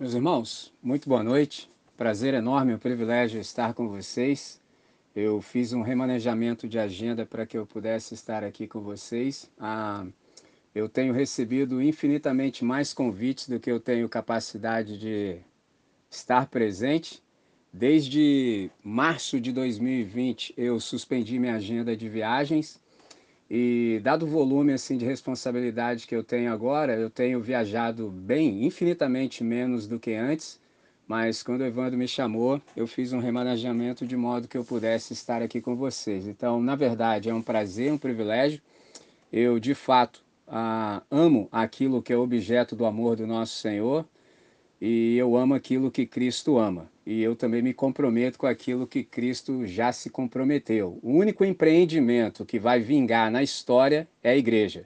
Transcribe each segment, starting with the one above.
Meus irmãos, muito boa noite. Prazer enorme, um privilégio estar com vocês. Eu fiz um remanejamento de agenda para que eu pudesse estar aqui com vocês. Ah, eu tenho recebido infinitamente mais convites do que eu tenho capacidade de estar presente. Desde março de 2020 eu suspendi minha agenda de viagens e dado o volume assim de responsabilidade que eu tenho agora, eu tenho viajado bem, infinitamente menos do que antes, mas quando o Evandro me chamou, eu fiz um remanejamento de modo que eu pudesse estar aqui com vocês. Então, na verdade, é um prazer, um privilégio. Eu, de fato, ah, amo aquilo que é objeto do amor do nosso Senhor, e eu amo aquilo que Cristo ama. E eu também me comprometo com aquilo que Cristo já se comprometeu. O único empreendimento que vai vingar na história é a igreja.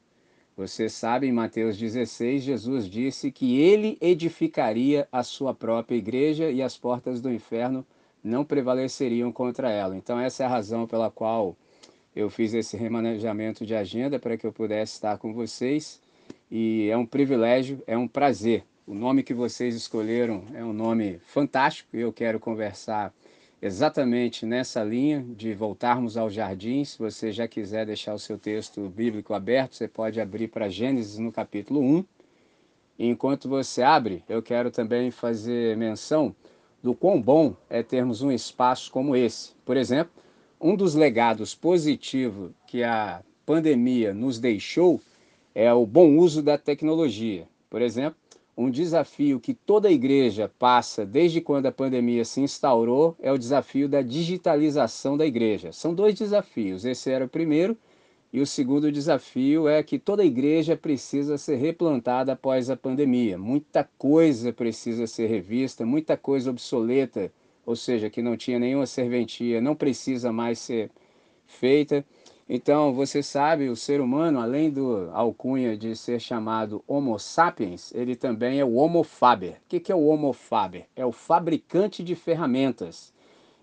Você sabe, em Mateus 16, Jesus disse que ele edificaria a sua própria igreja e as portas do inferno não prevaleceriam contra ela. Então essa é a razão pela qual eu fiz esse remanejamento de agenda para que eu pudesse estar com vocês. E é um privilégio, é um prazer o nome que vocês escolheram é um nome fantástico e eu quero conversar exatamente nessa linha de voltarmos ao jardim. Se você já quiser deixar o seu texto bíblico aberto, você pode abrir para Gênesis no capítulo 1. E enquanto você abre, eu quero também fazer menção do quão bom é termos um espaço como esse. Por exemplo, um dos legados positivos que a pandemia nos deixou é o bom uso da tecnologia. Por exemplo, um desafio que toda igreja passa desde quando a pandemia se instaurou é o desafio da digitalização da igreja. São dois desafios, esse era o primeiro, e o segundo desafio é que toda igreja precisa ser replantada após a pandemia. Muita coisa precisa ser revista, muita coisa obsoleta, ou seja, que não tinha nenhuma serventia, não precisa mais ser feita. Então, você sabe, o ser humano, além do alcunha de ser chamado Homo sapiens, ele também é o Homo faber. O que é o Homo faber? É o fabricante de ferramentas.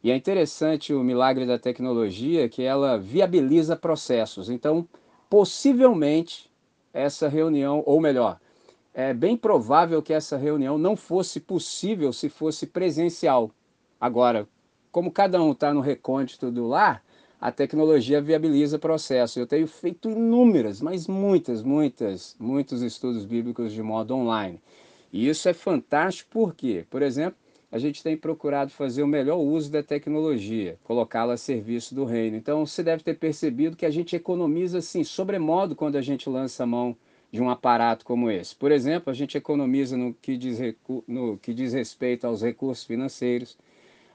E é interessante o milagre da tecnologia que ela viabiliza processos. Então, possivelmente, essa reunião, ou melhor, é bem provável que essa reunião não fosse possível se fosse presencial. Agora, como cada um está no recôndito do lar, a tecnologia viabiliza processo. Eu tenho feito inúmeras, mas muitas, muitas, muitos estudos bíblicos de modo online. E isso é fantástico porque, por exemplo, a gente tem procurado fazer o melhor uso da tecnologia, colocá-la a serviço do reino. Então, você deve ter percebido que a gente economiza, assim, sobremodo quando a gente lança a mão de um aparato como esse. Por exemplo, a gente economiza no que diz, no que diz respeito aos recursos financeiros,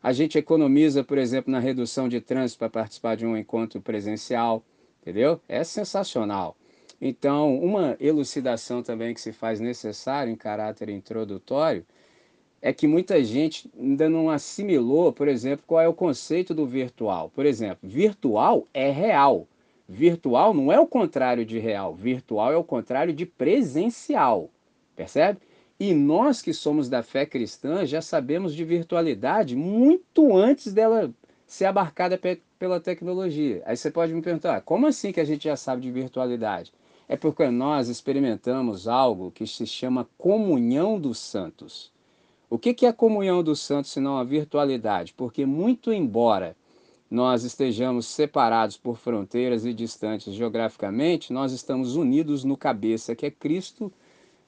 a gente economiza, por exemplo, na redução de trânsito para participar de um encontro presencial, entendeu? É sensacional. Então, uma elucidação também que se faz necessário em caráter introdutório é que muita gente ainda não assimilou, por exemplo, qual é o conceito do virtual. Por exemplo, virtual é real. Virtual não é o contrário de real. Virtual é o contrário de presencial. Percebe? E nós que somos da fé cristã já sabemos de virtualidade muito antes dela ser abarcada pe pela tecnologia. Aí você pode me perguntar, como assim que a gente já sabe de virtualidade? É porque nós experimentamos algo que se chama comunhão dos santos. O que é comunhão dos santos senão a virtualidade? Porque muito embora nós estejamos separados por fronteiras e distantes geograficamente, nós estamos unidos no cabeça, que é Cristo,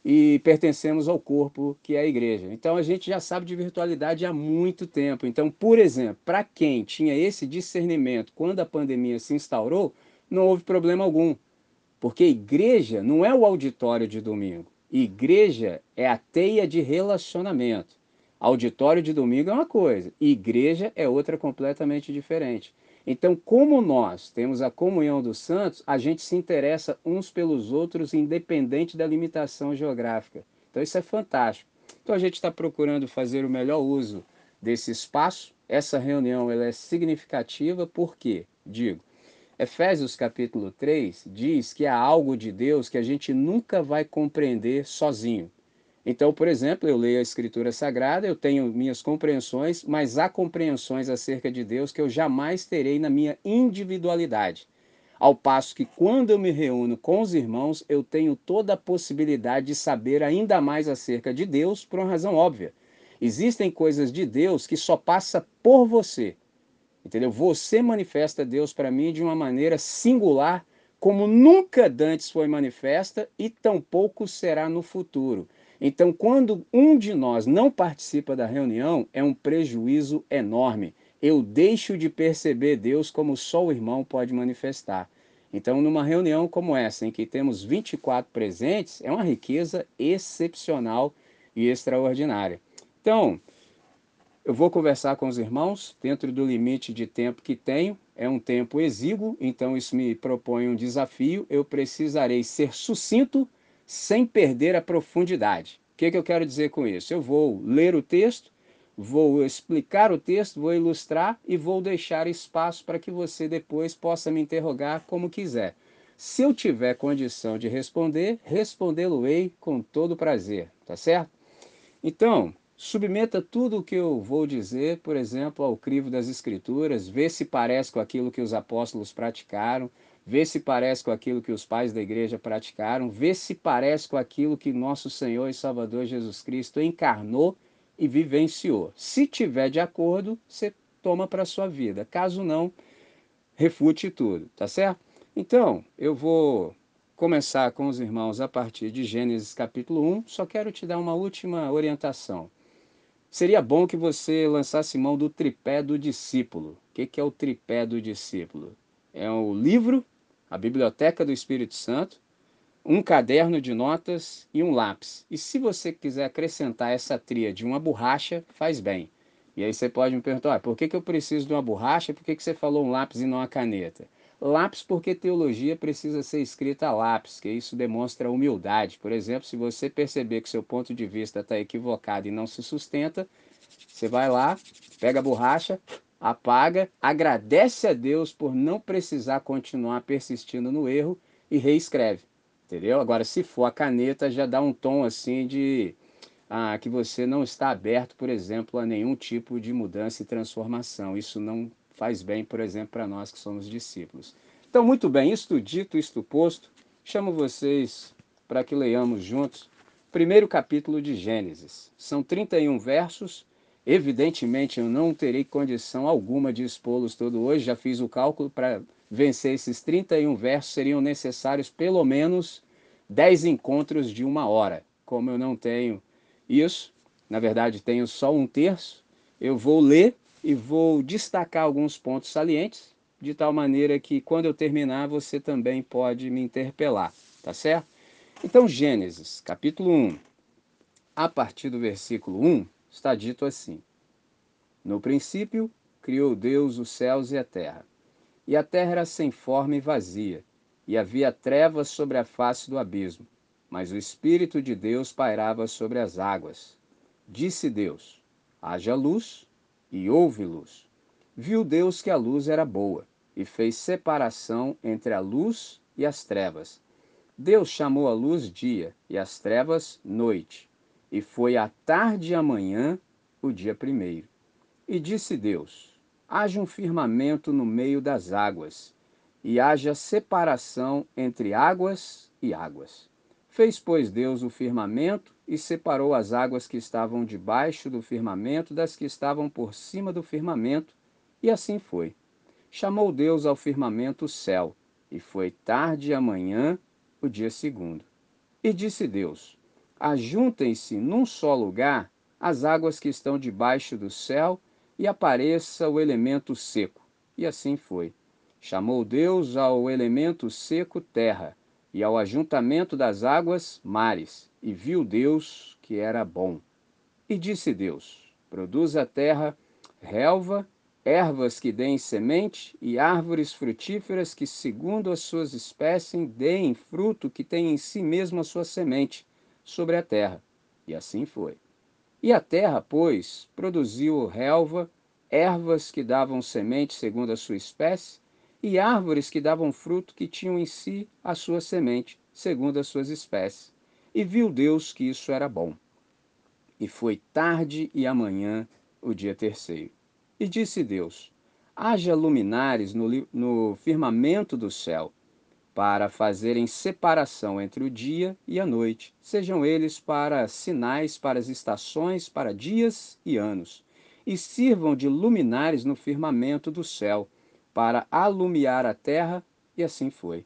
e pertencemos ao corpo que é a igreja. Então a gente já sabe de virtualidade há muito tempo. Então, por exemplo, para quem tinha esse discernimento quando a pandemia se instaurou, não houve problema algum. Porque igreja não é o auditório de domingo. Igreja é a teia de relacionamento. Auditório de domingo é uma coisa, igreja é outra completamente diferente. Então, como nós temos a comunhão dos santos, a gente se interessa uns pelos outros, independente da limitação geográfica. Então, isso é fantástico. Então, a gente está procurando fazer o melhor uso desse espaço. Essa reunião ela é significativa porque, digo, Efésios capítulo 3 diz que há algo de Deus que a gente nunca vai compreender sozinho. Então, por exemplo, eu leio a Escritura Sagrada, eu tenho minhas compreensões, mas há compreensões acerca de Deus que eu jamais terei na minha individualidade. Ao passo que quando eu me reúno com os irmãos, eu tenho toda a possibilidade de saber ainda mais acerca de Deus por uma razão óbvia. Existem coisas de Deus que só passa por você. Entendeu? Você manifesta Deus para mim de uma maneira singular, como nunca antes foi manifesta e tampouco será no futuro. Então, quando um de nós não participa da reunião, é um prejuízo enorme eu deixo de perceber Deus como só o irmão pode manifestar. Então, numa reunião como essa, em que temos 24 presentes, é uma riqueza excepcional e extraordinária. Então, eu vou conversar com os irmãos dentro do limite de tempo que tenho. É um tempo exíguo, então isso me propõe um desafio. Eu precisarei ser sucinto sem perder a profundidade. O que, que eu quero dizer com isso? Eu vou ler o texto, vou explicar o texto, vou ilustrar e vou deixar espaço para que você depois possa me interrogar como quiser. Se eu tiver condição de responder, respondê-lo-ei com todo prazer, tá certo? Então, submeta tudo o que eu vou dizer, por exemplo, ao crivo das Escrituras, vê se parece com aquilo que os apóstolos praticaram, vê se parece com aquilo que os pais da igreja praticaram, vê se parece com aquilo que nosso Senhor e Salvador Jesus Cristo encarnou e vivenciou. Se tiver de acordo, você toma para sua vida. Caso não, refute tudo, tá certo? Então, eu vou começar com os irmãos a partir de Gênesis capítulo 1, só quero te dar uma última orientação. Seria bom que você lançasse mão do tripé do discípulo. O que é o tripé do discípulo? É o livro, a biblioteca do Espírito Santo, um caderno de notas e um lápis. E se você quiser acrescentar essa tria de uma borracha, faz bem. E aí você pode me perguntar, ah, por que, que eu preciso de uma borracha? Por que, que você falou um lápis e não uma caneta? Lápis porque teologia precisa ser escrita a lápis, que isso demonstra humildade. Por exemplo, se você perceber que seu ponto de vista está equivocado e não se sustenta, você vai lá, pega a borracha, apaga, agradece a Deus por não precisar continuar persistindo no erro e reescreve entendeu? Agora, se for a caneta, já dá um tom assim de ah, que você não está aberto, por exemplo, a nenhum tipo de mudança e transformação. Isso não faz bem, por exemplo, para nós que somos discípulos. Então, muito bem, isto dito, isto posto, chamo vocês para que leiamos juntos primeiro capítulo de Gênesis. São 31 versos. Evidentemente, eu não terei condição alguma de expô-los todo hoje, já fiz o cálculo para vencer esses 31 versos, seriam necessários pelo menos 10 encontros de uma hora. Como eu não tenho isso, na verdade tenho só um terço, eu vou ler e vou destacar alguns pontos salientes, de tal maneira que quando eu terminar você também pode me interpelar, tá certo? Então, Gênesis, capítulo 1, a partir do versículo 1, está dito assim: No princípio criou Deus os céus e a terra. E a terra era sem forma e vazia, e havia trevas sobre a face do abismo, mas o Espírito de Deus pairava sobre as águas. Disse Deus: Haja luz, e houve luz. Viu Deus que a luz era boa, e fez separação entre a luz e as trevas. Deus chamou a luz dia, e as trevas noite. E foi a tarde e a manhã o dia primeiro. E disse Deus: haja um firmamento no meio das águas, e haja separação entre águas e águas. Fez, pois, Deus o firmamento e separou as águas que estavam debaixo do firmamento das que estavam por cima do firmamento, e assim foi. Chamou Deus ao firmamento o céu, e foi tarde e amanhã o dia segundo. E disse Deus: Ajuntem-se num só lugar as águas que estão debaixo do céu e apareça o elemento seco. E assim foi. Chamou Deus ao elemento seco terra, e ao ajuntamento das águas mares, e viu Deus que era bom. E disse Deus: Produz a terra relva, ervas que deem semente, e árvores frutíferas que, segundo as suas espécies, deem fruto que tem em si mesmo a sua semente sobre a terra. E assim foi. E a terra, pois, produziu relva, ervas que davam semente segundo a sua espécie, e árvores que davam fruto que tinham em si a sua semente, segundo as suas espécies. E viu Deus que isso era bom. E foi tarde e amanhã o dia terceiro. E disse Deus: Haja luminares no, no firmamento do céu, para fazerem separação entre o dia e a noite, sejam eles para sinais para as estações, para dias e anos, e sirvam de luminares no firmamento do céu, para alumiar a terra, e assim foi.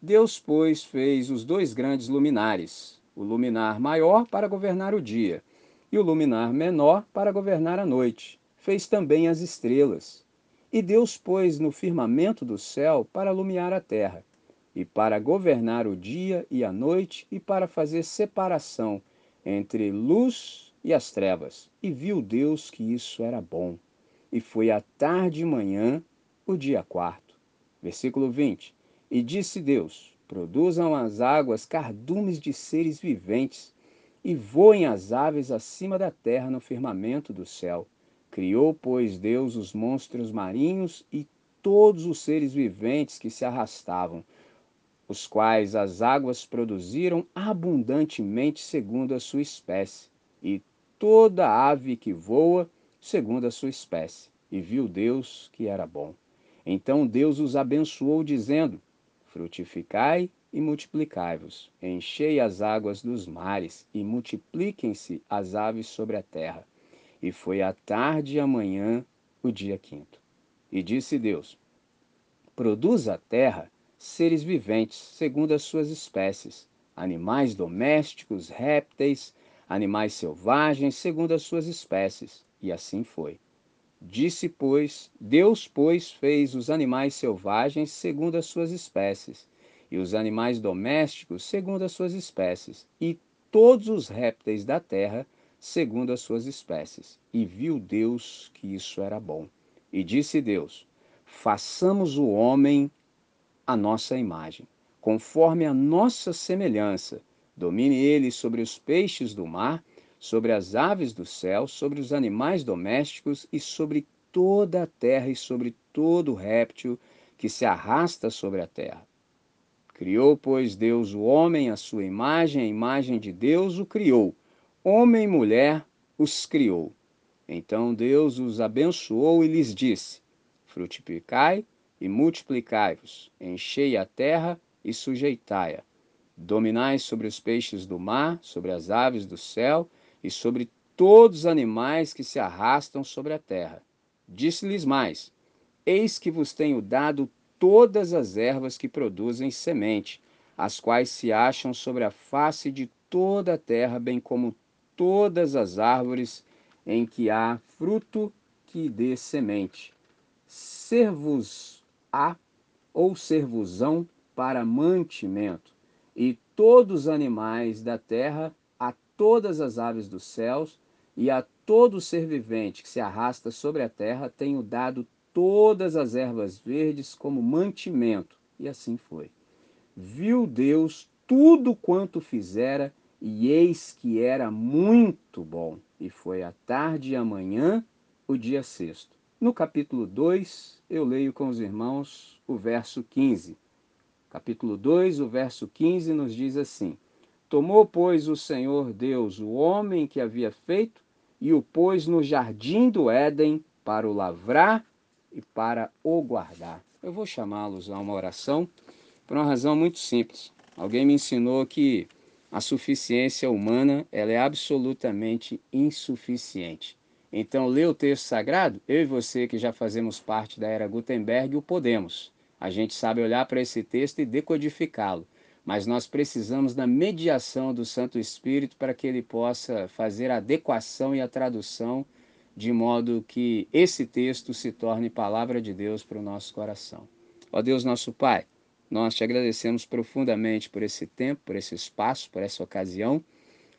Deus, pois, fez os dois grandes luminares, o luminar maior para governar o dia, e o luminar menor para governar a noite. Fez também as estrelas. E Deus pôs no firmamento do céu para alumiar a terra e para governar o dia e a noite, e para fazer separação entre luz e as trevas. E viu Deus que isso era bom. E foi à tarde e manhã o dia quarto. Versículo 20. E disse Deus: Produzam as águas cardumes de seres viventes, e voem as aves acima da terra no firmamento do céu. Criou, pois, Deus os monstros marinhos e todos os seres viventes que se arrastavam os quais as águas produziram abundantemente segundo a sua espécie, e toda ave que voa segundo a sua espécie. E viu Deus que era bom. Então Deus os abençoou, dizendo: Frutificai e multiplicai-vos, enchei as águas dos mares, e multipliquem-se as aves sobre a terra. E foi a tarde e a manhã o dia quinto. E disse Deus: Produz a terra seres viventes, segundo as suas espécies, animais domésticos, répteis, animais selvagens, segundo as suas espécies. E assim foi. Disse, pois, Deus, pois, fez os animais selvagens segundo as suas espécies, e os animais domésticos segundo as suas espécies, e todos os répteis da terra segundo as suas espécies. E viu Deus que isso era bom. E disse Deus: Façamos o homem a nossa imagem, conforme a nossa semelhança. Domine ele sobre os peixes do mar, sobre as aves do céu, sobre os animais domésticos e sobre toda a terra e sobre todo réptil que se arrasta sobre a terra. Criou, pois, Deus o homem à sua imagem, a imagem de Deus o criou. Homem e mulher os criou. Então Deus os abençoou e lhes disse: Frutificai e multiplicai-vos, enchei a terra e sujeitai-a. Dominai sobre os peixes do mar, sobre as aves do céu e sobre todos os animais que se arrastam sobre a terra. Disse-lhes mais: Eis que vos tenho dado todas as ervas que produzem semente, as quais se acham sobre a face de toda a terra, bem como todas as árvores em que há fruto que dê semente. Ser-vos há ou servosão para mantimento, e todos os animais da terra, a todas as aves dos céus, e a todo ser vivente que se arrasta sobre a terra, tenho dado todas as ervas verdes como mantimento. E assim foi. Viu Deus tudo quanto fizera, e eis que era muito bom. E foi a tarde e a manhã, o dia sexto. No capítulo 2, eu leio com os irmãos o verso 15. Capítulo 2, o verso 15 nos diz assim: Tomou, pois, o Senhor Deus o homem que havia feito e o pôs no jardim do Éden para o lavrar e para o guardar. Eu vou chamá-los a uma oração por uma razão muito simples. Alguém me ensinou que a suficiência humana ela é absolutamente insuficiente. Então, ler o texto sagrado, eu e você que já fazemos parte da era Gutenberg, o podemos. A gente sabe olhar para esse texto e decodificá-lo, mas nós precisamos da mediação do Santo Espírito para que ele possa fazer a adequação e a tradução de modo que esse texto se torne palavra de Deus para o nosso coração. Ó Deus nosso Pai, nós te agradecemos profundamente por esse tempo, por esse espaço, por essa ocasião,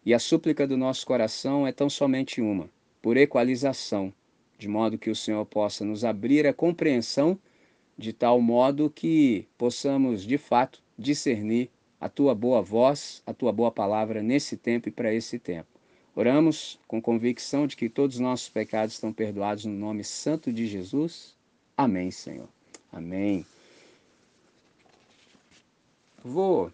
e a súplica do nosso coração é tão somente uma por equalização, de modo que o Senhor possa nos abrir a compreensão de tal modo que possamos de fato discernir a tua boa voz, a tua boa palavra nesse tempo e para esse tempo. Oramos com convicção de que todos os nossos pecados estão perdoados no nome santo de Jesus. Amém, Senhor. Amém. Vou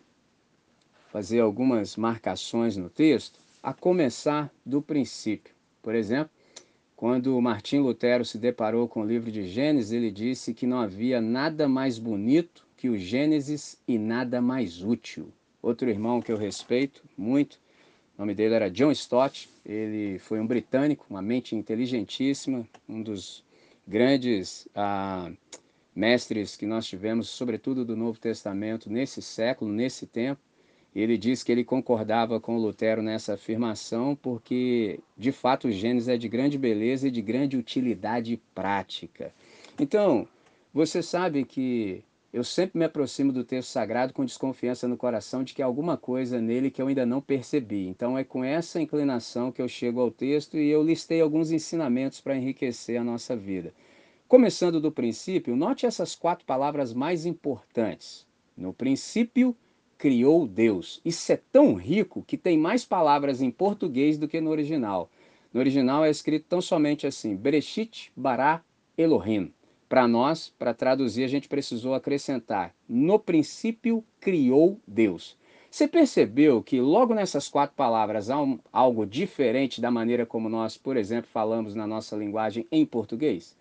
fazer algumas marcações no texto, a começar do princípio. Por exemplo, quando Martim Lutero se deparou com o livro de Gênesis, ele disse que não havia nada mais bonito que o Gênesis e nada mais útil. Outro irmão que eu respeito muito, o nome dele era John Stott, ele foi um britânico, uma mente inteligentíssima, um dos grandes ah, mestres que nós tivemos, sobretudo do Novo Testamento, nesse século, nesse tempo. Ele diz que ele concordava com Lutero nessa afirmação, porque de fato o Gênesis é de grande beleza e de grande utilidade prática. Então, você sabe que eu sempre me aproximo do texto sagrado com desconfiança no coração de que há alguma coisa nele que eu ainda não percebi. Então é com essa inclinação que eu chego ao texto e eu listei alguns ensinamentos para enriquecer a nossa vida. Começando do princípio, note essas quatro palavras mais importantes. No princípio, criou Deus. Isso é tão rico que tem mais palavras em português do que no original. No original é escrito tão somente assim: Bereshit bara Elohim. Para nós, para traduzir, a gente precisou acrescentar: no princípio criou Deus. Você percebeu que logo nessas quatro palavras há um, algo diferente da maneira como nós, por exemplo, falamos na nossa linguagem em português?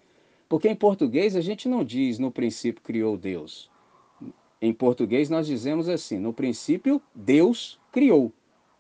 Porque em português a gente não diz no princípio criou Deus. Em português nós dizemos assim: no princípio Deus criou.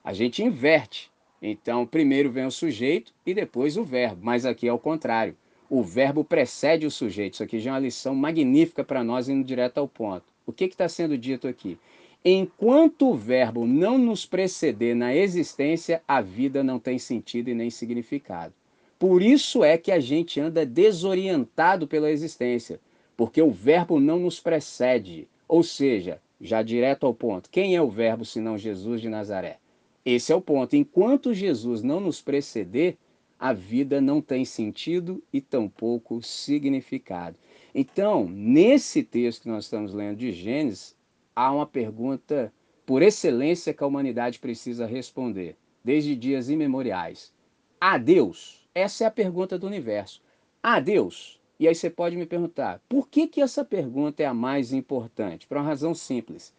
A gente inverte. Então, primeiro vem o sujeito e depois o verbo, mas aqui é o contrário o verbo precede o sujeito. Isso aqui já é uma lição magnífica para nós, indo direto ao ponto. O que está sendo dito aqui? Enquanto o verbo não nos preceder na existência, a vida não tem sentido e nem significado. Por isso é que a gente anda desorientado pela existência, porque o verbo não nos precede. Ou seja, já direto ao ponto, quem é o verbo senão Jesus de Nazaré? Esse é o ponto. Enquanto Jesus não nos preceder, a vida não tem sentido e tampouco significado. Então, nesse texto que nós estamos lendo de Gênesis, há uma pergunta por excelência que a humanidade precisa responder, desde dias imemoriais. Há Deus? Essa é a pergunta do universo. Há Deus? E aí você pode me perguntar, por que, que essa pergunta é a mais importante? Por uma razão simples.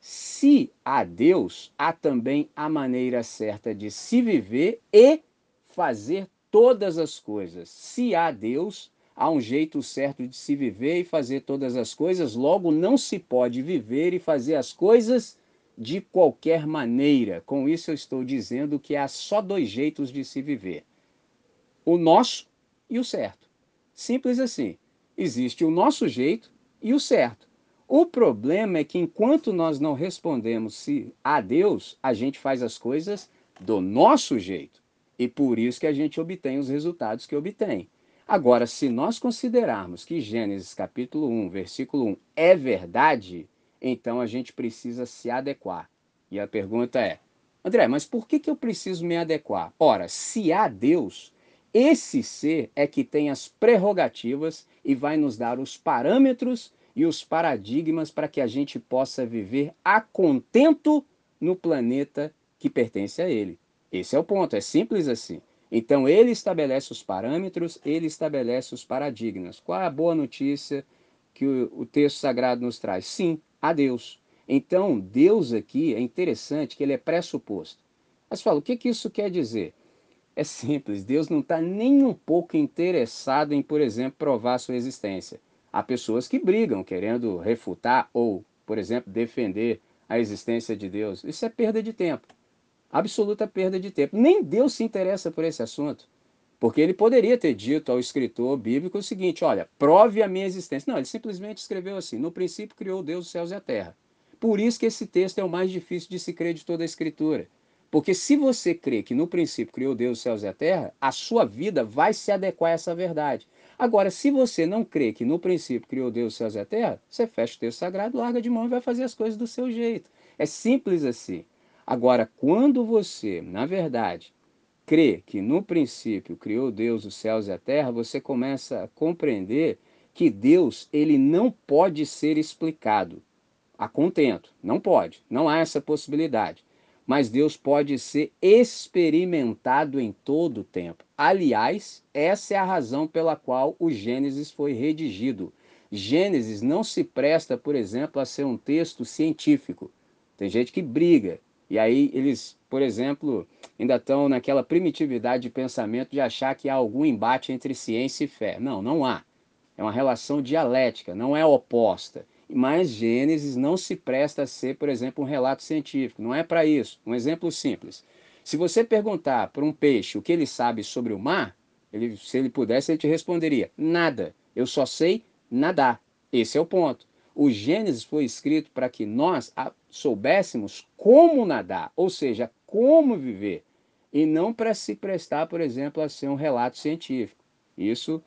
Se há Deus, há também a maneira certa de se viver e fazer todas as coisas. Se há Deus, há um jeito certo de se viver e fazer todas as coisas, logo não se pode viver e fazer as coisas de qualquer maneira. Com isso eu estou dizendo que há só dois jeitos de se viver: o nosso e o certo. Simples assim. Existe o nosso jeito e o certo. O problema é que enquanto nós não respondemos se a Deus, a gente faz as coisas do nosso jeito. E por isso que a gente obtém os resultados que obtém. Agora, se nós considerarmos que Gênesis capítulo 1, versículo 1 é verdade, então a gente precisa se adequar. E a pergunta é: André, mas por que, que eu preciso me adequar? Ora, se há Deus, esse ser é que tem as prerrogativas e vai nos dar os parâmetros e os paradigmas para que a gente possa viver a contento no planeta que pertence a ele. Esse é o ponto, é simples assim. Então ele estabelece os parâmetros, ele estabelece os paradigmas. Qual é a boa notícia que o, o texto sagrado nos traz? Sim, a Deus. Então, Deus aqui é interessante que ele é pressuposto. Mas fala, o que, que isso quer dizer? É simples, Deus não está nem um pouco interessado em, por exemplo, provar sua existência. Há pessoas que brigam querendo refutar ou, por exemplo, defender a existência de Deus. Isso é perda de tempo absoluta perda de tempo. Nem Deus se interessa por esse assunto. Porque ele poderia ter dito ao escritor bíblico o seguinte: olha, prove a minha existência. Não, ele simplesmente escreveu assim: no princípio criou Deus os céus e a terra. Por isso que esse texto é o mais difícil de se crer de toda a escritura. Porque se você crê que no princípio criou Deus os céus e a terra, a sua vida vai se adequar a essa verdade. Agora, se você não crê que no princípio criou Deus os céus e a terra, você fecha o texto sagrado, larga de mão e vai fazer as coisas do seu jeito. É simples assim. Agora, quando você, na verdade, crê que no princípio criou Deus os céus e a terra, você começa a compreender que Deus ele não pode ser explicado a contento, não pode, não há essa possibilidade. Mas Deus pode ser experimentado em todo o tempo. Aliás, essa é a razão pela qual o Gênesis foi redigido. Gênesis não se presta, por exemplo, a ser um texto científico. Tem gente que briga e aí eles, por exemplo, ainda estão naquela primitividade de pensamento de achar que há algum embate entre ciência e fé. Não, não há. É uma relação dialética, não é oposta. Mas Gênesis não se presta a ser, por exemplo, um relato científico. Não é para isso. Um exemplo simples. Se você perguntar para um peixe o que ele sabe sobre o mar, ele, se ele pudesse, ele te responderia: nada. Eu só sei nadar. Esse é o ponto. O Gênesis foi escrito para que nós soubéssemos como nadar, ou seja, como viver, e não para se prestar, por exemplo, a ser um relato científico. Isso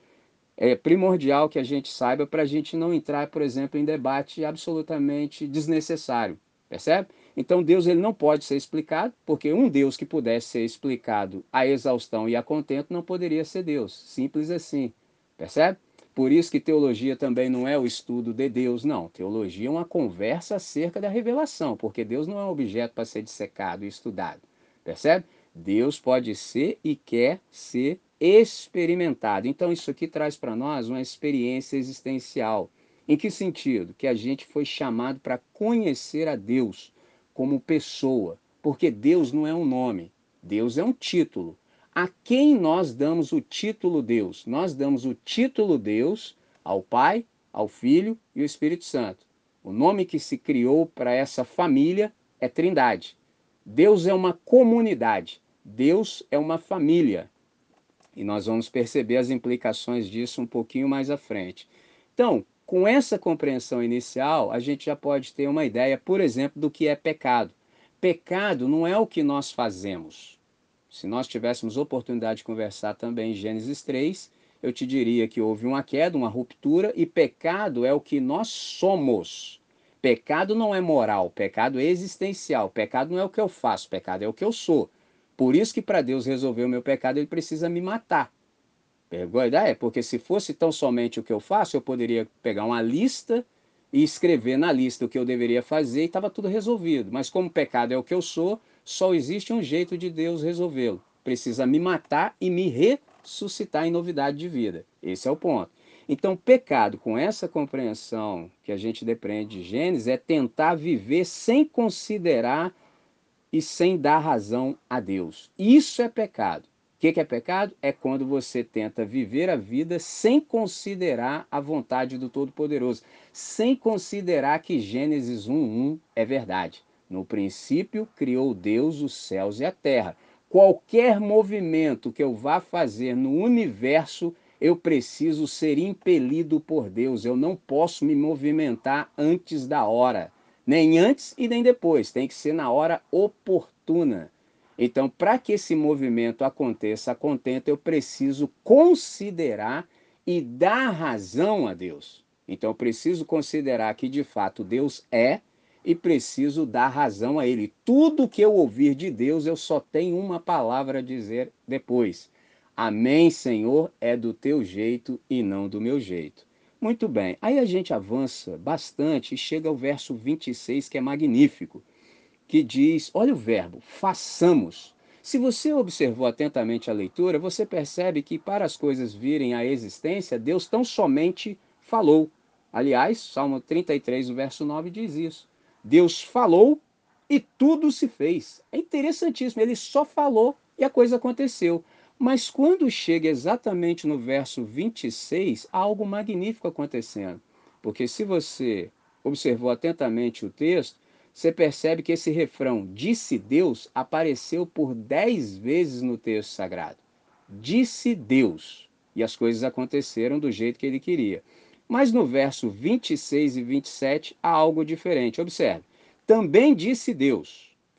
é primordial que a gente saiba para a gente não entrar, por exemplo, em debate absolutamente desnecessário. Percebe? Então Deus ele não pode ser explicado, porque um Deus que pudesse ser explicado a exaustão e a contento não poderia ser Deus. Simples assim. Percebe? Por isso que teologia também não é o estudo de Deus, não. Teologia é uma conversa acerca da revelação, porque Deus não é um objeto para ser dissecado e estudado. Percebe? Deus pode ser e quer ser experimentado. Então isso aqui traz para nós uma experiência existencial. Em que sentido? Que a gente foi chamado para conhecer a Deus como pessoa, porque Deus não é um nome, Deus é um título. A quem nós damos o título Deus? Nós damos o título Deus ao Pai, ao Filho e ao Espírito Santo. O nome que se criou para essa família é Trindade. Deus é uma comunidade, Deus é uma família. E nós vamos perceber as implicações disso um pouquinho mais à frente. Então, com essa compreensão inicial, a gente já pode ter uma ideia, por exemplo, do que é pecado. Pecado não é o que nós fazemos. Se nós tivéssemos oportunidade de conversar também em Gênesis 3, eu te diria que houve uma queda, uma ruptura, e pecado é o que nós somos. Pecado não é moral, pecado é existencial. Pecado não é o que eu faço, pecado é o que eu sou. Por isso que para Deus resolver o meu pecado, ele precisa me matar. Pegou a ideia? Porque se fosse tão somente o que eu faço, eu poderia pegar uma lista e escrever na lista o que eu deveria fazer e estava tudo resolvido. Mas como pecado é o que eu sou, só existe um jeito de Deus resolvê-lo. Precisa me matar e me ressuscitar em novidade de vida. Esse é o ponto. Então, pecado, com essa compreensão que a gente depreende de Gênesis, é tentar viver sem considerar e sem dar razão a Deus. Isso é pecado. O que, é pecado? É quando você tenta viver a vida sem considerar a vontade do Todo-Poderoso, sem considerar que Gênesis 1:1 é verdade. No princípio criou Deus os céus e a terra. Qualquer movimento que eu vá fazer no universo, eu preciso ser impelido por Deus. Eu não posso me movimentar antes da hora, nem antes e nem depois. Tem que ser na hora oportuna. Então, para que esse movimento aconteça contento, eu preciso considerar e dar razão a Deus. Então, eu preciso considerar que de fato Deus é e preciso dar razão a Ele. Tudo que eu ouvir de Deus, eu só tenho uma palavra a dizer depois. Amém, Senhor, é do teu jeito e não do meu jeito. Muito bem, aí a gente avança bastante e chega ao verso 26, que é magnífico que diz: olha o verbo, façamos. Se você observou atentamente a leitura, você percebe que para as coisas virem à existência, Deus tão somente falou. Aliás, Salmo 33, o verso 9 diz isso. Deus falou e tudo se fez. É interessantíssimo, ele só falou e a coisa aconteceu. Mas quando chega exatamente no verso 26, há algo magnífico acontecendo. Porque se você observou atentamente o texto, você percebe que esse refrão, disse Deus, apareceu por dez vezes no texto sagrado. Disse Deus. E as coisas aconteceram do jeito que ele queria. Mas no verso 26 e 27 há algo diferente. Observe. Também disse Deus: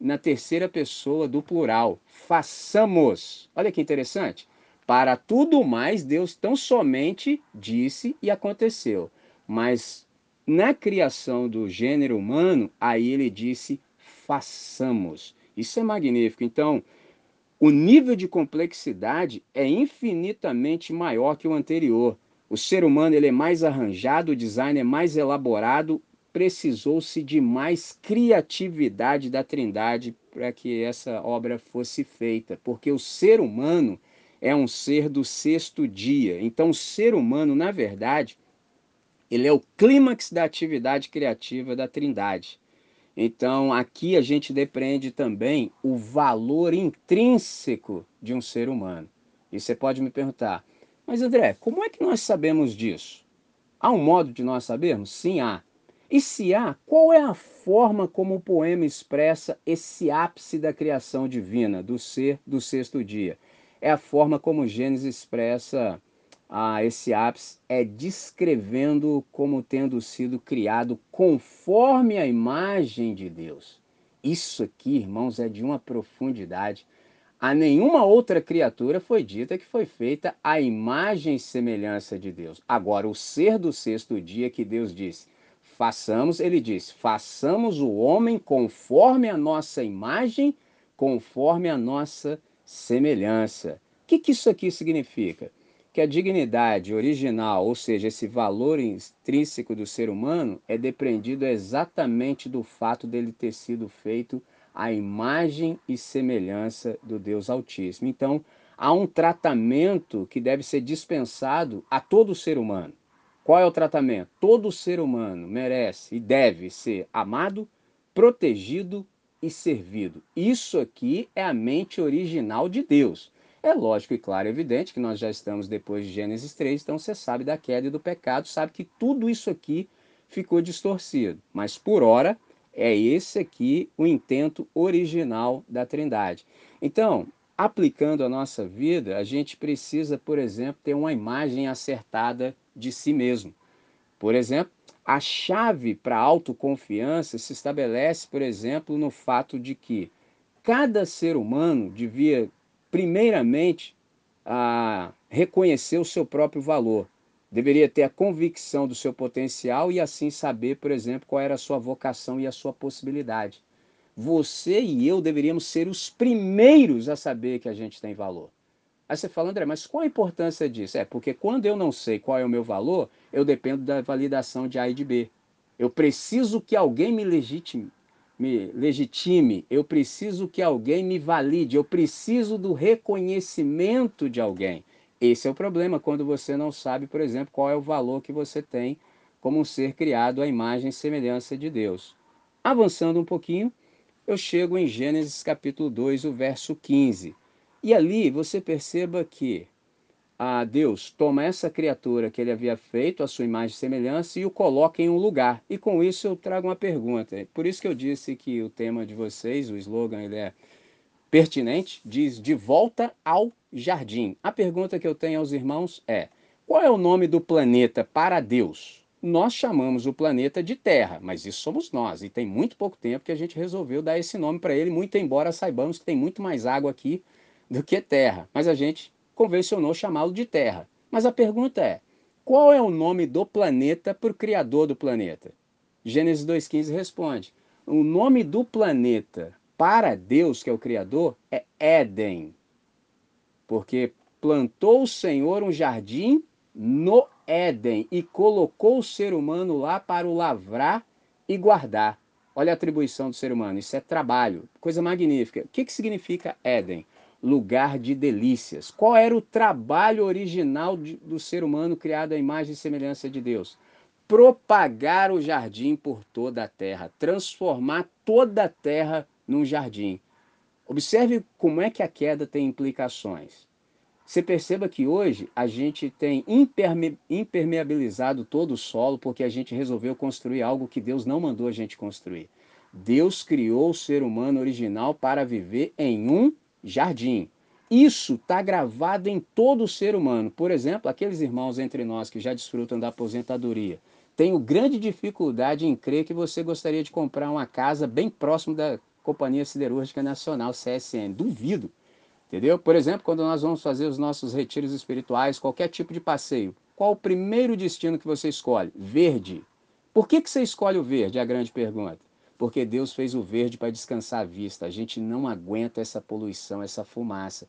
na terceira pessoa do plural. Façamos. Olha que interessante. Para tudo mais, Deus tão somente disse e aconteceu. Mas na criação do gênero humano, aí ele disse: façamos. Isso é magnífico. Então, o nível de complexidade é infinitamente maior que o anterior. O ser humano ele é mais arranjado, o design é mais elaborado, precisou-se de mais criatividade da Trindade para que essa obra fosse feita, porque o ser humano é um ser do sexto dia. Então, o ser humano, na verdade, ele é o clímax da atividade criativa da Trindade. Então, aqui a gente depreende também o valor intrínseco de um ser humano. E você pode me perguntar, mas André, como é que nós sabemos disso? Há um modo de nós sabermos? Sim, há. E se há, qual é a forma como o poema expressa esse ápice da criação divina, do ser do sexto dia? É a forma como Gênesis expressa ah, esse ápice, é descrevendo como tendo sido criado conforme a imagem de Deus. Isso aqui, irmãos, é de uma profundidade. A nenhuma outra criatura foi dita que foi feita à imagem e semelhança de Deus. Agora, o ser do sexto dia que Deus disse, façamos, ele diz, façamos o homem conforme a nossa imagem, conforme a nossa semelhança. O que, que isso aqui significa? Que a dignidade original, ou seja, esse valor intrínseco do ser humano, é depreendido exatamente do fato dele ter sido feito à imagem e semelhança do Deus Altíssimo. Então, há um tratamento que deve ser dispensado a todo ser humano. Qual é o tratamento? Todo ser humano merece e deve ser amado, protegido e servido. Isso aqui é a mente original de Deus. É lógico e claro, evidente que nós já estamos depois de Gênesis 3, então você sabe da queda e do pecado, sabe que tudo isso aqui ficou distorcido. Mas por hora é esse aqui o intento original da Trindade. Então, aplicando a nossa vida, a gente precisa, por exemplo, ter uma imagem acertada de si mesmo. Por exemplo, a chave para a autoconfiança se estabelece, por exemplo, no fato de que cada ser humano devia, primeiramente, a reconhecer o seu próprio valor. Deveria ter a convicção do seu potencial e assim saber, por exemplo, qual era a sua vocação e a sua possibilidade. Você e eu deveríamos ser os primeiros a saber que a gente tem valor. Aí você fala, André, mas qual a importância disso? É, porque quando eu não sei qual é o meu valor, eu dependo da validação de A e de B. Eu preciso que alguém me legitime, me legitime, eu preciso que alguém me valide, eu preciso do reconhecimento de alguém. Esse é o problema quando você não sabe, por exemplo, qual é o valor que você tem como um ser criado à imagem e semelhança de Deus. Avançando um pouquinho, eu chego em Gênesis capítulo 2, o verso 15. E ali você perceba que a Deus toma essa criatura que ele havia feito, a sua imagem e semelhança, e o coloca em um lugar. E com isso eu trago uma pergunta. Por isso que eu disse que o tema de vocês, o slogan, ele é pertinente, diz de volta ao jardim. A pergunta que eu tenho aos irmãos é: qual é o nome do planeta para Deus? Nós chamamos o planeta de Terra, mas isso somos nós. E tem muito pouco tempo que a gente resolveu dar esse nome para ele, muito embora saibamos que tem muito mais água aqui do que terra, mas a gente convencionou chamá-lo de terra. Mas a pergunta é: qual é o nome do planeta para o criador do planeta? Gênesis 2,15 responde: o nome do planeta para Deus, que é o criador, é Éden. Porque plantou o Senhor um jardim no Éden e colocou o ser humano lá para o lavrar e guardar. Olha a atribuição do ser humano, isso é trabalho, coisa magnífica. O que, que significa Éden? Lugar de delícias. Qual era o trabalho original de, do ser humano criado à imagem e semelhança de Deus? Propagar o jardim por toda a terra, transformar toda a terra num jardim. Observe como é que a queda tem implicações. Você perceba que hoje a gente tem imperme impermeabilizado todo o solo porque a gente resolveu construir algo que Deus não mandou a gente construir. Deus criou o ser humano original para viver em um jardim. Isso está gravado em todo ser humano. Por exemplo, aqueles irmãos entre nós que já desfrutam da aposentadoria. Tenho grande dificuldade em crer que você gostaria de comprar uma casa bem próximo da Companhia Siderúrgica Nacional, CSN. Duvido. Entendeu? Por exemplo, quando nós vamos fazer os nossos retiros espirituais, qualquer tipo de passeio, qual o primeiro destino que você escolhe? Verde. Por que, que você escolhe o verde? É a grande pergunta porque Deus fez o verde para descansar a vista. A gente não aguenta essa poluição, essa fumaça.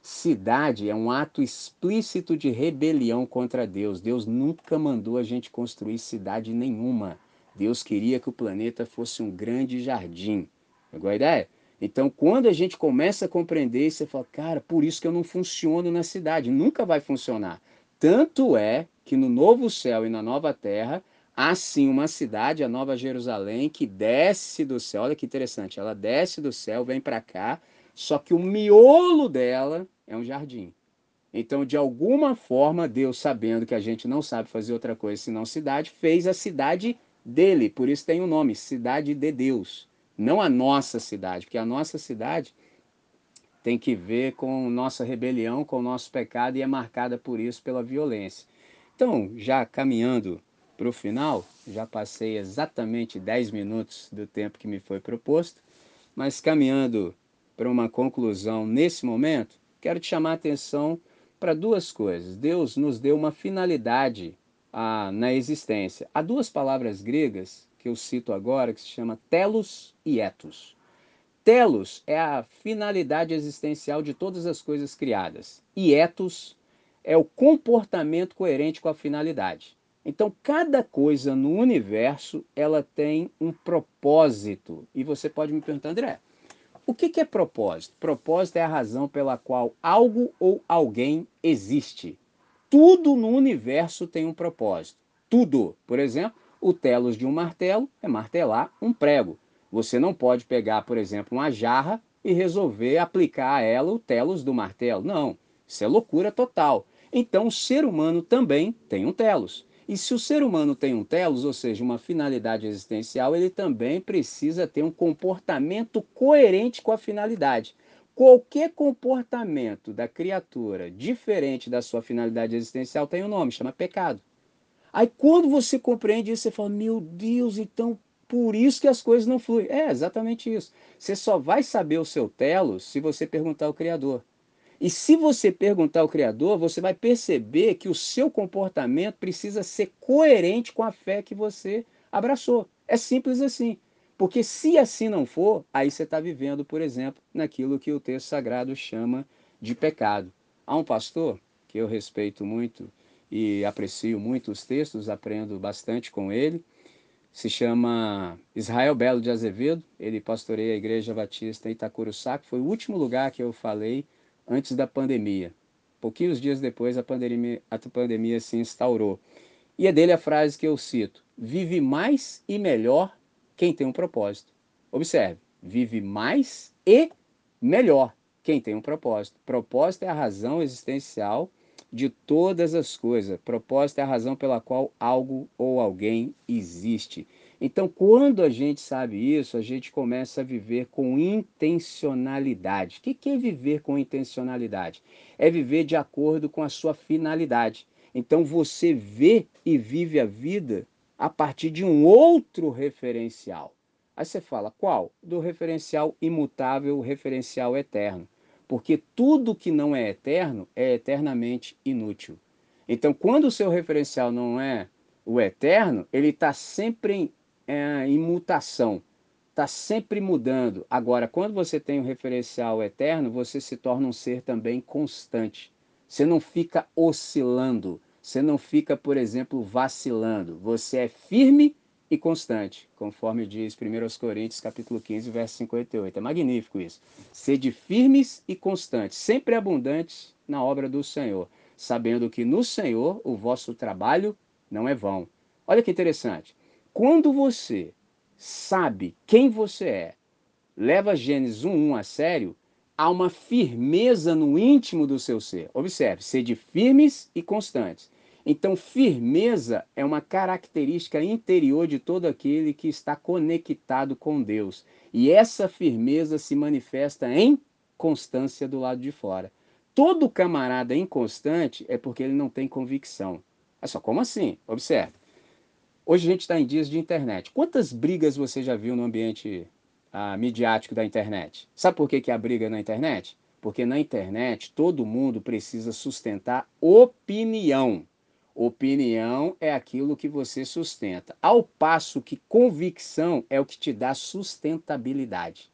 Cidade é um ato explícito de rebelião contra Deus. Deus nunca mandou a gente construir cidade nenhuma. Deus queria que o planeta fosse um grande jardim. Pegou a ideia? Então, quando a gente começa a compreender, você fala, cara, por isso que eu não funciono na cidade, nunca vai funcionar. Tanto é que no novo céu e na nova terra, há sim uma cidade, a Nova Jerusalém, que desce do céu. Olha que interessante, ela desce do céu, vem para cá, só que o miolo dela é um jardim. Então, de alguma forma, Deus, sabendo que a gente não sabe fazer outra coisa senão cidade, fez a cidade dele. Por isso tem o um nome, Cidade de Deus. Não a nossa cidade, porque a nossa cidade tem que ver com nossa rebelião, com o nosso pecado e é marcada por isso, pela violência. Então, já caminhando para o final, já passei exatamente 10 minutos do tempo que me foi proposto, mas caminhando para uma conclusão nesse momento, quero te chamar a atenção para duas coisas. Deus nos deu uma finalidade ah, na existência. Há duas palavras gregas que eu cito agora que se chama telos e etos. Telos é a finalidade existencial de todas as coisas criadas e etos é o comportamento coerente com a finalidade. Então, cada coisa no universo ela tem um propósito. E você pode me perguntar, André, o que, que é propósito? Propósito é a razão pela qual algo ou alguém existe. Tudo no universo tem um propósito. Tudo. Por exemplo, o telos de um martelo é martelar um prego. Você não pode pegar, por exemplo, uma jarra e resolver aplicar a ela o telos do martelo. Não, isso é loucura total. Então, o ser humano também tem um telos. E se o ser humano tem um telos, ou seja, uma finalidade existencial, ele também precisa ter um comportamento coerente com a finalidade. Qualquer comportamento da criatura diferente da sua finalidade existencial tem um nome, chama pecado. Aí quando você compreende isso, você fala: Meu Deus, então por isso que as coisas não fluem. É exatamente isso. Você só vai saber o seu telos se você perguntar ao Criador. E se você perguntar ao Criador, você vai perceber que o seu comportamento precisa ser coerente com a fé que você abraçou. É simples assim. Porque se assim não for, aí você está vivendo, por exemplo, naquilo que o texto sagrado chama de pecado. Há um pastor que eu respeito muito e aprecio muito os textos, aprendo bastante com ele. Se chama Israel Belo de Azevedo, ele pastoreia a Igreja Batista em Itacuruçá, que foi o último lugar que eu falei antes da pandemia. Pouquinhos dias depois a pandemia, a pandemia se instaurou. E é dele a frase que eu cito: Vive mais e melhor quem tem um propósito. Observe, vive mais e melhor quem tem um propósito. Propósito é a razão existencial de todas as coisas. Propósito é a razão pela qual algo ou alguém existe. Então, quando a gente sabe isso, a gente começa a viver com intencionalidade. O que é viver com intencionalidade? É viver de acordo com a sua finalidade. Então, você vê e vive a vida a partir de um outro referencial. Aí você fala, qual? Do referencial imutável, referencial eterno. Porque tudo que não é eterno é eternamente inútil. Então, quando o seu referencial não é o eterno, ele está sempre em é, em mutação, está sempre mudando. Agora, quando você tem um referencial eterno, você se torna um ser também constante. Você não fica oscilando, você não fica, por exemplo, vacilando. Você é firme e constante, conforme diz 1 Coríntios capítulo 15, verso 58. É magnífico isso. Sede firmes e constantes, sempre abundantes na obra do Senhor, sabendo que no Senhor o vosso trabalho não é vão. Olha que interessante. Quando você sabe quem você é, leva Gênesis 1:1 a sério, há uma firmeza no íntimo do seu ser. Observe, sede firmes e constantes. Então, firmeza é uma característica interior de todo aquele que está conectado com Deus. E essa firmeza se manifesta em constância do lado de fora. Todo camarada inconstante é porque ele não tem convicção. É só como assim? Observe. Hoje a gente está em dias de internet. Quantas brigas você já viu no ambiente ah, midiático da internet? Sabe por que, que há briga na internet? Porque na internet todo mundo precisa sustentar opinião. Opinião é aquilo que você sustenta, ao passo que convicção é o que te dá sustentabilidade.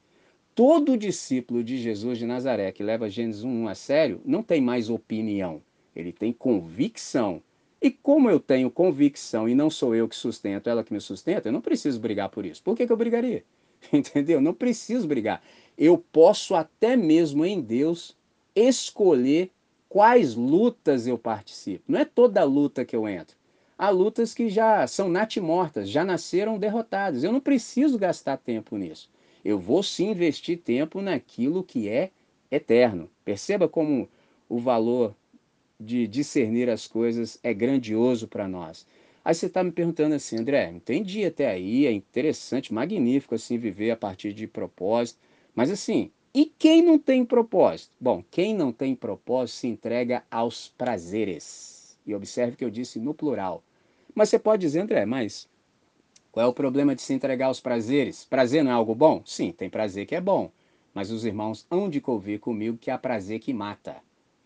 Todo discípulo de Jesus de Nazaré que leva Gênesis 1 a sério não tem mais opinião, ele tem convicção. E como eu tenho convicção e não sou eu que sustento, ela que me sustenta, eu não preciso brigar por isso. Por que, que eu brigaria? entendeu? Não preciso brigar. Eu posso até mesmo em Deus escolher quais lutas eu participo. Não é toda luta que eu entro. Há lutas que já são natimortas, já nasceram derrotadas. Eu não preciso gastar tempo nisso. Eu vou sim investir tempo naquilo que é eterno. Perceba como o valor de discernir as coisas é grandioso para nós. Aí você está me perguntando assim, André, entendi até aí, é interessante, magnífico assim viver a partir de propósito, mas assim, e quem não tem propósito? Bom, quem não tem propósito se entrega aos prazeres. E observe que eu disse no plural. Mas você pode dizer, André, mas qual é o problema de se entregar aos prazeres? Prazer não é algo bom? Sim, tem prazer que é bom. Mas os irmãos hão de convir comigo que há prazer que mata.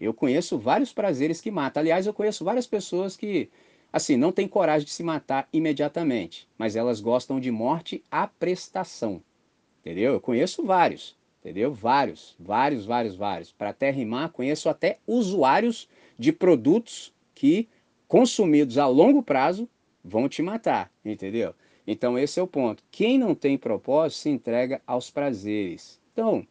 Eu conheço vários prazeres que matam. Aliás, eu conheço várias pessoas que, assim, não têm coragem de se matar imediatamente, mas elas gostam de morte à prestação. Entendeu? Eu conheço vários. Entendeu? Vários, vários, vários, vários. Para até rimar, conheço até usuários de produtos que, consumidos a longo prazo, vão te matar. Entendeu? Então, esse é o ponto. Quem não tem propósito se entrega aos prazeres. Então,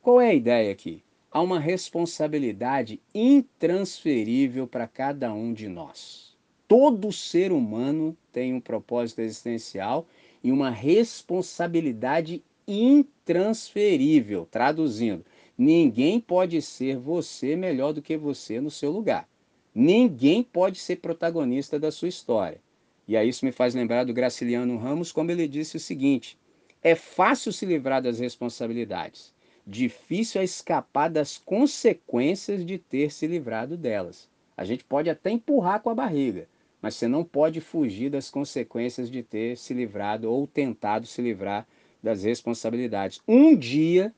qual é a ideia aqui? Há uma responsabilidade intransferível para cada um de nós. Todo ser humano tem um propósito existencial e uma responsabilidade intransferível. Traduzindo, ninguém pode ser você melhor do que você no seu lugar. Ninguém pode ser protagonista da sua história. E aí isso me faz lembrar do Graciliano Ramos, como ele disse o seguinte: é fácil se livrar das responsabilidades difícil é escapar das consequências de ter se livrado delas. A gente pode até empurrar com a barriga, mas você não pode fugir das consequências de ter se livrado ou tentado se livrar das responsabilidades. Um dia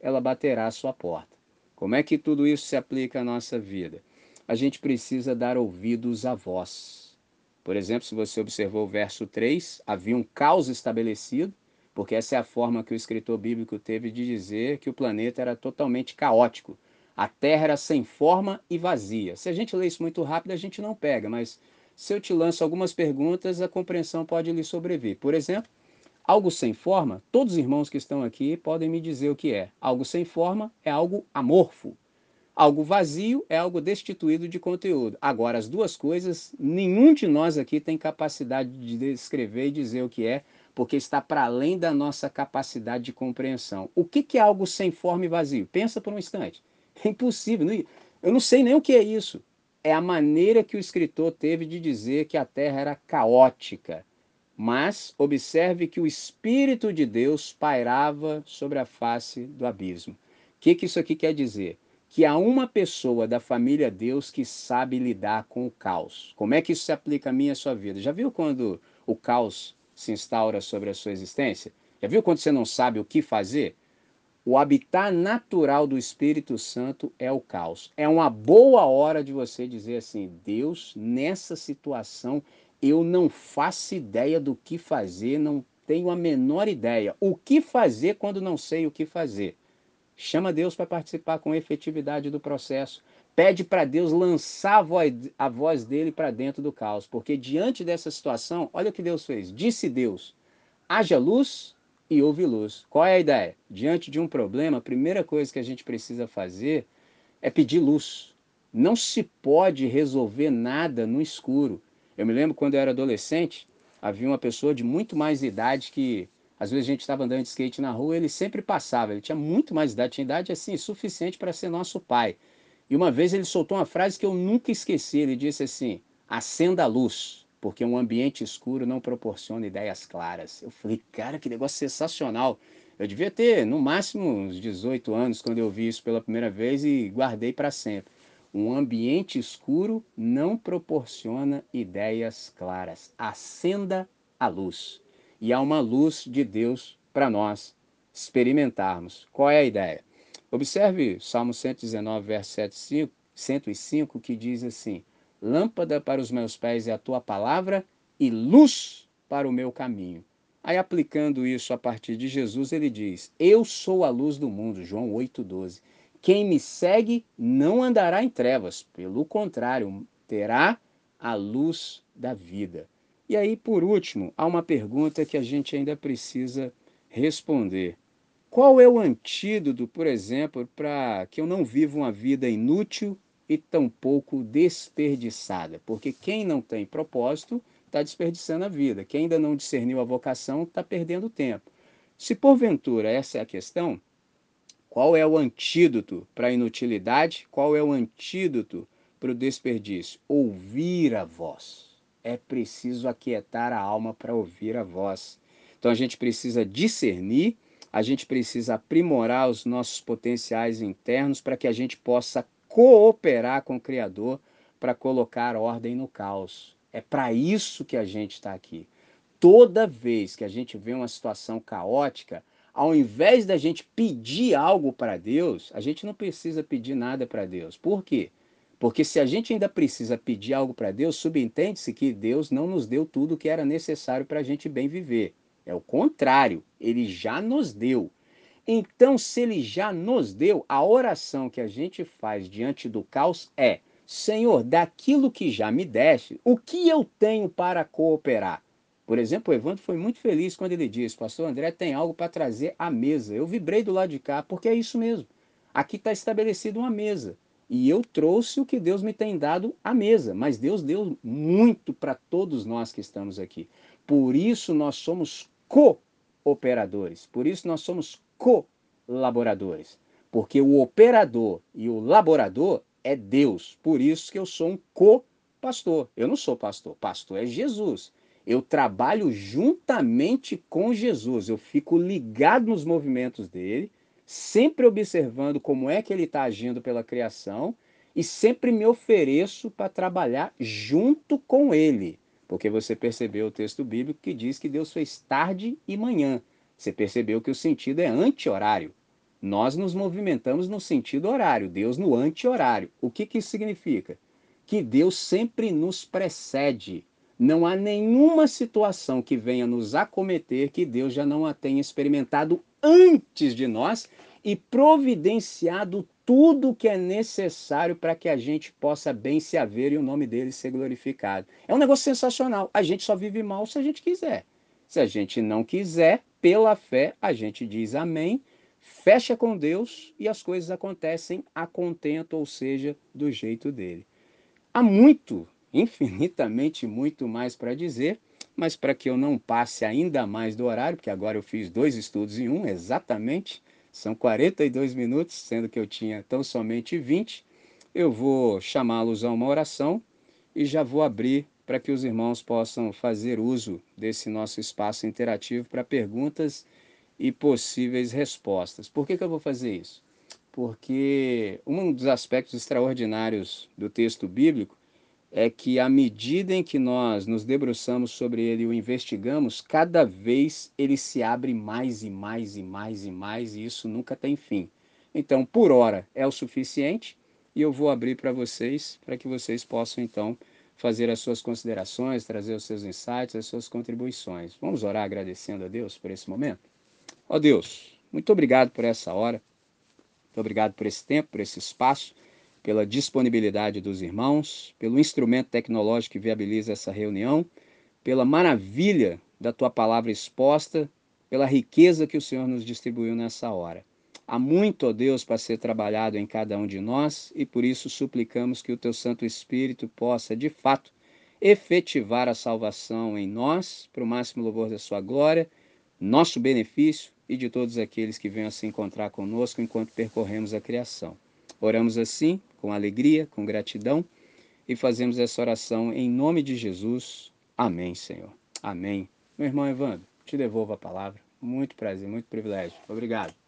ela baterá à sua porta. Como é que tudo isso se aplica à nossa vida? A gente precisa dar ouvidos à voz. Por exemplo, se você observou o verso 3, havia um caos estabelecido, porque essa é a forma que o escritor bíblico teve de dizer que o planeta era totalmente caótico. A Terra era sem forma e vazia. Se a gente lê isso muito rápido, a gente não pega, mas se eu te lanço algumas perguntas, a compreensão pode lhe sobreviver. Por exemplo, algo sem forma, todos os irmãos que estão aqui podem me dizer o que é. Algo sem forma é algo amorfo. Algo vazio é algo destituído de conteúdo. Agora, as duas coisas, nenhum de nós aqui tem capacidade de descrever e dizer o que é, porque está para além da nossa capacidade de compreensão. O que, que é algo sem forma e vazio? Pensa por um instante. É impossível. Eu não sei nem o que é isso. É a maneira que o escritor teve de dizer que a terra era caótica. Mas observe que o Espírito de Deus pairava sobre a face do abismo. O que, que isso aqui quer dizer? Que há uma pessoa da família Deus que sabe lidar com o caos. Como é que isso se aplica a mim e a sua vida? Já viu quando o caos se instaura sobre a sua existência? Já viu quando você não sabe o que fazer? O habitat natural do Espírito Santo é o caos. É uma boa hora de você dizer assim: Deus, nessa situação eu não faço ideia do que fazer, não tenho a menor ideia. O que fazer quando não sei o que fazer? Chama Deus para participar com efetividade do processo pede para Deus lançar a voz, a voz dele para dentro do caos, porque diante dessa situação, olha o que Deus fez. Disse Deus: haja luz e houve luz. Qual é a ideia? Diante de um problema, a primeira coisa que a gente precisa fazer é pedir luz. Não se pode resolver nada no escuro. Eu me lembro quando eu era adolescente, havia uma pessoa de muito mais idade que às vezes a gente estava andando de skate na rua, ele sempre passava. Ele tinha muito mais idade, tinha idade assim suficiente para ser nosso pai. E uma vez ele soltou uma frase que eu nunca esqueci. Ele disse assim: acenda a luz, porque um ambiente escuro não proporciona ideias claras. Eu falei, cara, que negócio sensacional. Eu devia ter no máximo uns 18 anos quando eu vi isso pela primeira vez e guardei para sempre. Um ambiente escuro não proporciona ideias claras. Acenda a luz. E há uma luz de Deus para nós experimentarmos. Qual é a ideia? Observe Salmo 119, verso 7, 105, que diz assim: Lâmpada para os meus pés é a tua palavra e luz para o meu caminho. Aí, aplicando isso a partir de Jesus, ele diz: Eu sou a luz do mundo. João 8,12. Quem me segue não andará em trevas, pelo contrário, terá a luz da vida. E aí, por último, há uma pergunta que a gente ainda precisa responder. Qual é o antídoto, por exemplo, para que eu não viva uma vida inútil e tampouco desperdiçada? Porque quem não tem propósito está desperdiçando a vida. Quem ainda não discerniu a vocação está perdendo tempo. Se porventura essa é a questão, qual é o antídoto para a inutilidade? Qual é o antídoto para o desperdício? Ouvir a voz. É preciso aquietar a alma para ouvir a voz. Então a gente precisa discernir, a gente precisa aprimorar os nossos potenciais internos para que a gente possa cooperar com o Criador para colocar ordem no caos. É para isso que a gente está aqui. Toda vez que a gente vê uma situação caótica, ao invés da gente pedir algo para Deus, a gente não precisa pedir nada para Deus. Por quê? Porque se a gente ainda precisa pedir algo para Deus, subentende-se que Deus não nos deu tudo o que era necessário para a gente bem viver. É o contrário, ele já nos deu. Então, se ele já nos deu, a oração que a gente faz diante do caos é: Senhor, daquilo que já me deste, o que eu tenho para cooperar? Por exemplo, o Evandro foi muito feliz quando ele disse: Pastor André tem algo para trazer à mesa. Eu vibrei do lado de cá, porque é isso mesmo. Aqui está estabelecida uma mesa. E eu trouxe o que Deus me tem dado à mesa, mas Deus deu muito para todos nós que estamos aqui. Por isso nós somos cooperadores, por isso nós somos colaboradores, porque o operador e o laborador é Deus. Por isso que eu sou um co-pastor. Eu não sou pastor, pastor é Jesus. Eu trabalho juntamente com Jesus, eu fico ligado nos movimentos dele sempre observando como é que ele está agindo pela criação e sempre me ofereço para trabalhar junto com ele. Porque você percebeu o texto bíblico que diz que Deus fez tarde e manhã. Você percebeu que o sentido é anti-horário. Nós nos movimentamos no sentido horário, Deus no anti-horário. O que, que isso significa? Que Deus sempre nos precede. Não há nenhuma situação que venha nos acometer que Deus já não a tenha experimentado antes de nós e providenciado tudo que é necessário para que a gente possa bem se haver e o nome dele ser glorificado. É um negócio sensacional. A gente só vive mal se a gente quiser. Se a gente não quiser, pela fé, a gente diz amém, fecha com Deus e as coisas acontecem a contento, ou seja, do jeito dele. Há muito, infinitamente muito mais para dizer, mas para que eu não passe ainda mais do horário, porque agora eu fiz dois estudos em um, exatamente, são 42 minutos, sendo que eu tinha tão somente 20, eu vou chamá-los a uma oração e já vou abrir para que os irmãos possam fazer uso desse nosso espaço interativo para perguntas e possíveis respostas. Por que, que eu vou fazer isso? Porque um dos aspectos extraordinários do texto bíblico é que à medida em que nós nos debruçamos sobre ele e o investigamos, cada vez ele se abre mais e mais e mais e mais, e isso nunca tem fim. Então, por hora é o suficiente, e eu vou abrir para vocês, para que vocês possam então fazer as suas considerações, trazer os seus insights, as suas contribuições. Vamos orar agradecendo a Deus por esse momento? Ó Deus, muito obrigado por essa hora, muito obrigado por esse tempo, por esse espaço pela disponibilidade dos irmãos, pelo instrumento tecnológico que viabiliza essa reunião, pela maravilha da tua palavra exposta, pela riqueza que o Senhor nos distribuiu nessa hora. Há muito, ó Deus, para ser trabalhado em cada um de nós e por isso suplicamos que o teu Santo Espírito possa, de fato, efetivar a salvação em nós, para o máximo louvor da sua glória, nosso benefício e de todos aqueles que venham a se encontrar conosco enquanto percorremos a criação. Oramos assim, com alegria, com gratidão, e fazemos essa oração em nome de Jesus. Amém, Senhor. Amém. Meu irmão Evandro, te devolvo a palavra. Muito prazer, muito privilégio. Obrigado.